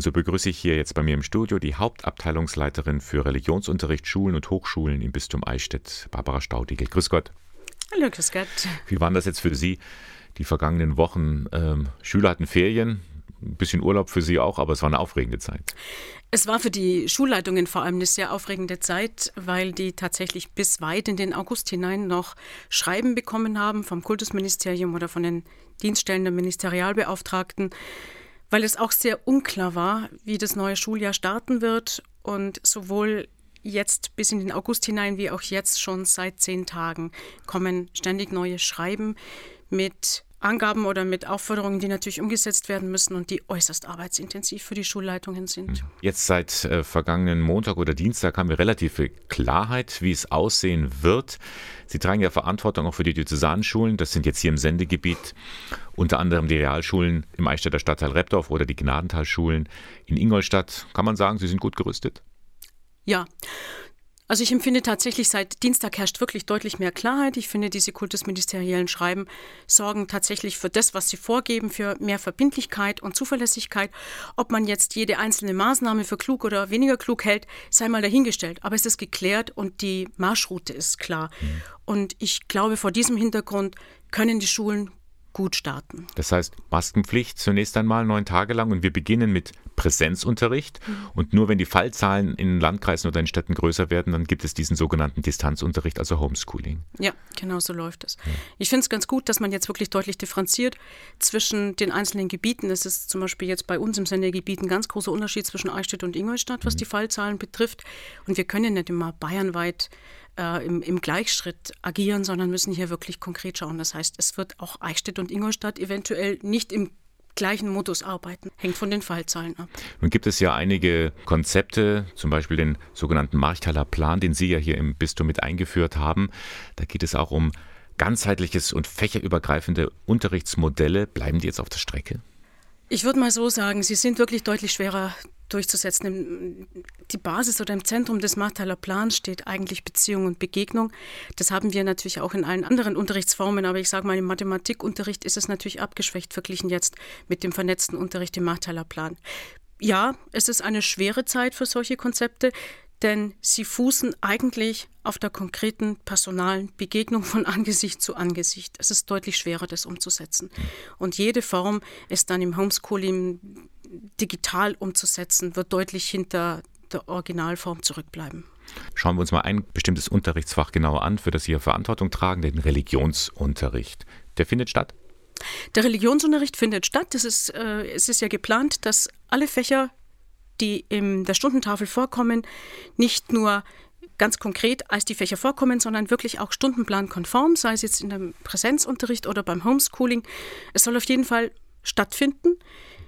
Und so begrüße ich hier jetzt bei mir im Studio die Hauptabteilungsleiterin für Religionsunterricht, Schulen und Hochschulen im Bistum Eichstätt, Barbara Staudigel. Grüß Gott. Hallo, grüß Gott. Wie waren das jetzt für Sie, die vergangenen Wochen? Ähm, Schüler hatten Ferien, ein bisschen Urlaub für Sie auch, aber es war eine aufregende Zeit. Es war für die Schulleitungen vor allem eine sehr aufregende Zeit, weil die tatsächlich bis weit in den August hinein noch Schreiben bekommen haben vom Kultusministerium oder von den Dienststellen der Ministerialbeauftragten, weil es auch sehr unklar war, wie das neue Schuljahr starten wird und sowohl jetzt bis in den August hinein wie auch jetzt schon seit zehn Tagen kommen ständig neue Schreiben mit Angaben oder mit Aufforderungen, die natürlich umgesetzt werden müssen und die äußerst arbeitsintensiv für die Schulleitungen sind. Hm. Jetzt seit äh, vergangenen Montag oder Dienstag haben wir relativ viel Klarheit, wie es aussehen wird. Sie tragen ja Verantwortung auch für die Diözesannenschulen. Das sind jetzt hier im Sendegebiet unter anderem die Realschulen im Eichstätter Stadtteil Repdorf oder die Gnadentalschulen in Ingolstadt. Kann man sagen, Sie sind gut gerüstet? Ja, also ich empfinde tatsächlich, seit Dienstag herrscht wirklich deutlich mehr Klarheit. Ich finde, diese kultusministeriellen Schreiben sorgen tatsächlich für das, was sie vorgeben, für mehr Verbindlichkeit und Zuverlässigkeit. Ob man jetzt jede einzelne Maßnahme für klug oder weniger klug hält, sei mal dahingestellt. Aber es ist geklärt und die Marschroute ist klar. Mhm. Und ich glaube, vor diesem Hintergrund können die Schulen gut starten. Das heißt, Maskenpflicht zunächst einmal neun Tage lang und wir beginnen mit Präsenzunterricht. Mhm. Und nur wenn die Fallzahlen in Landkreisen oder in Städten größer werden, dann gibt es diesen sogenannten Distanzunterricht, also Homeschooling. Ja, genau so läuft es. Ja. Ich finde es ganz gut, dass man jetzt wirklich deutlich differenziert zwischen den einzelnen Gebieten. Es ist zum Beispiel jetzt bei uns im Sendegebiet ein ganz großer Unterschied zwischen Eichstätt und Ingolstadt, was mhm. die Fallzahlen betrifft. Und wir können nicht immer bayernweit äh, im, im, Gleichschritt agieren, sondern müssen hier wirklich konkret schauen. Das heißt, es wird auch Eichstätt und Ingolstadt eventuell nicht im gleichen Modus arbeiten. Hängt von den Fallzahlen ab. Nun gibt es ja einige Konzepte, zum Beispiel den sogenannten Marchtaler Plan, den Sie ja hier im Bistum mit eingeführt haben. Da geht es auch um ganzheitliches und fächerübergreifende Unterrichtsmodelle. Bleiben die jetzt auf der Strecke? Ich würde mal so sagen, sie sind wirklich deutlich schwerer durchzusetzen. Die Basis oder im Zentrum des Marthaler Plans steht eigentlich Beziehung und Begegnung. Das haben wir natürlich auch in allen anderen Unterrichtsformen, aber ich sage mal, im Mathematikunterricht ist es natürlich abgeschwächt verglichen jetzt mit dem vernetzten Unterricht im Marthaler Plan. Ja, es ist eine schwere Zeit für solche Konzepte denn sie fußen eigentlich auf der konkreten personalen Begegnung von Angesicht zu Angesicht. Es ist deutlich schwerer, das umzusetzen. Und jede Form, es dann im Homeschooling digital umzusetzen, wird deutlich hinter der Originalform zurückbleiben. Schauen wir uns mal ein bestimmtes Unterrichtsfach genauer an, für das Sie Verantwortung tragen, den Religionsunterricht. Der findet statt? Der Religionsunterricht findet statt. Das ist, äh, es ist ja geplant, dass alle Fächer die in der Stundentafel vorkommen, nicht nur ganz konkret als die Fächer vorkommen, sondern wirklich auch stundenplankonform, sei es jetzt in dem Präsenzunterricht oder beim Homeschooling. Es soll auf jeden Fall stattfinden.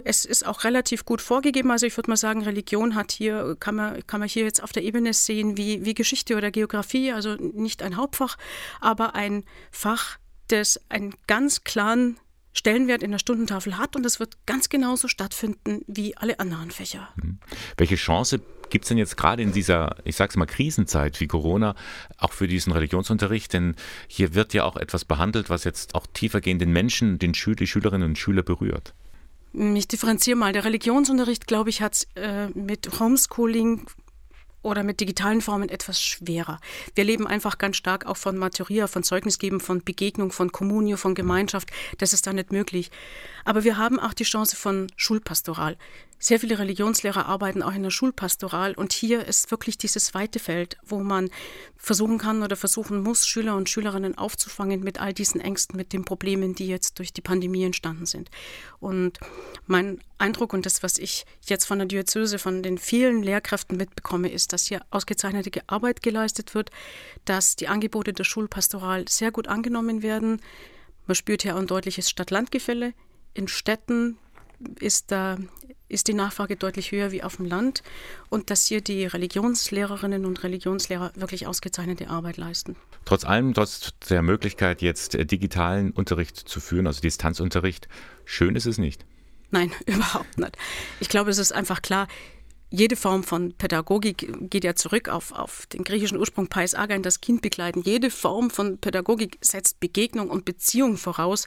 Es ist auch relativ gut vorgegeben. Also ich würde mal sagen, Religion hat hier, kann man, kann man hier jetzt auf der Ebene sehen wie, wie Geschichte oder Geografie, also nicht ein Hauptfach, aber ein Fach, das einen ganz klaren Stellenwert in der Stundentafel hat und das wird ganz genauso stattfinden wie alle anderen Fächer. Mhm. Welche Chance gibt es denn jetzt gerade in dieser, ich sag's mal, Krisenzeit wie Corona auch für diesen Religionsunterricht? Denn hier wird ja auch etwas behandelt, was jetzt auch tiefergehend den Menschen, den Schül die Schülerinnen und Schüler berührt. Ich differenziere mal. Der Religionsunterricht, glaube ich, hat äh, mit Homeschooling oder mit digitalen Formen etwas schwerer. Wir leben einfach ganz stark auch von Maturia, von Zeugnisgeben, von Begegnung, von Kommunio, von Gemeinschaft. Das ist da nicht möglich. Aber wir haben auch die Chance von Schulpastoral. Sehr viele Religionslehrer arbeiten auch in der Schulpastoral und hier ist wirklich dieses weite Feld, wo man versuchen kann oder versuchen muss, Schüler und Schülerinnen aufzufangen mit all diesen Ängsten, mit den Problemen, die jetzt durch die Pandemie entstanden sind. Und mein Eindruck und das, was ich jetzt von der Diözese, von den vielen Lehrkräften mitbekomme, ist, dass hier ausgezeichnete Arbeit geleistet wird, dass die Angebote der Schulpastoral sehr gut angenommen werden. Man spürt hier ein deutliches Stadt-Land-Gefälle. In Städten ist, da, ist die Nachfrage deutlich höher wie auf dem Land und dass hier die Religionslehrerinnen und Religionslehrer wirklich ausgezeichnete Arbeit leisten. Trotz allem, trotz der Möglichkeit, jetzt digitalen Unterricht zu führen, also Distanzunterricht, schön ist es nicht. Nein, überhaupt nicht. Ich glaube, es ist einfach klar, jede Form von Pädagogik geht ja zurück auf, auf den griechischen Ursprung Pais Agein, das Kind begleiten. Jede Form von Pädagogik setzt Begegnung und Beziehung voraus.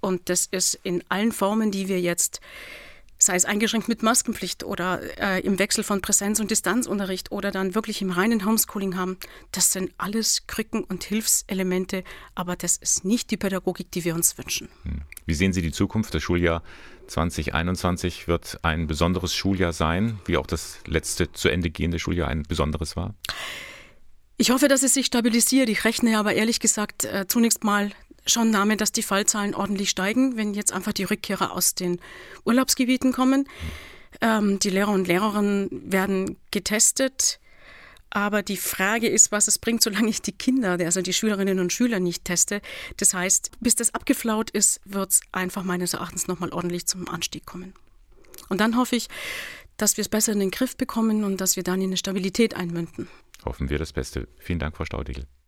Und das ist in allen Formen, die wir jetzt sei es eingeschränkt mit Maskenpflicht oder äh, im Wechsel von Präsenz- und Distanzunterricht oder dann wirklich im reinen Homeschooling haben, das sind alles Krücken und Hilfselemente, aber das ist nicht die Pädagogik, die wir uns wünschen. Hm. Wie sehen Sie die Zukunft? Das Schuljahr 2021 wird ein besonderes Schuljahr sein, wie auch das letzte zu Ende gehende Schuljahr ein besonderes war? Ich hoffe, dass es sich stabilisiert. Ich rechne aber ehrlich gesagt äh, zunächst mal schon damit, dass die Fallzahlen ordentlich steigen, wenn jetzt einfach die Rückkehrer aus den Urlaubsgebieten kommen. Ähm, die Lehrer und Lehrerinnen werden getestet. Aber die Frage ist, was es bringt, solange ich die Kinder, also die Schülerinnen und Schüler nicht teste. Das heißt, bis das abgeflaut ist, wird es einfach meines Erachtens nochmal ordentlich zum Anstieg kommen. Und dann hoffe ich, dass wir es besser in den Griff bekommen und dass wir dann in eine Stabilität einmünden. Hoffen wir das Beste. Vielen Dank, Frau Staudigl.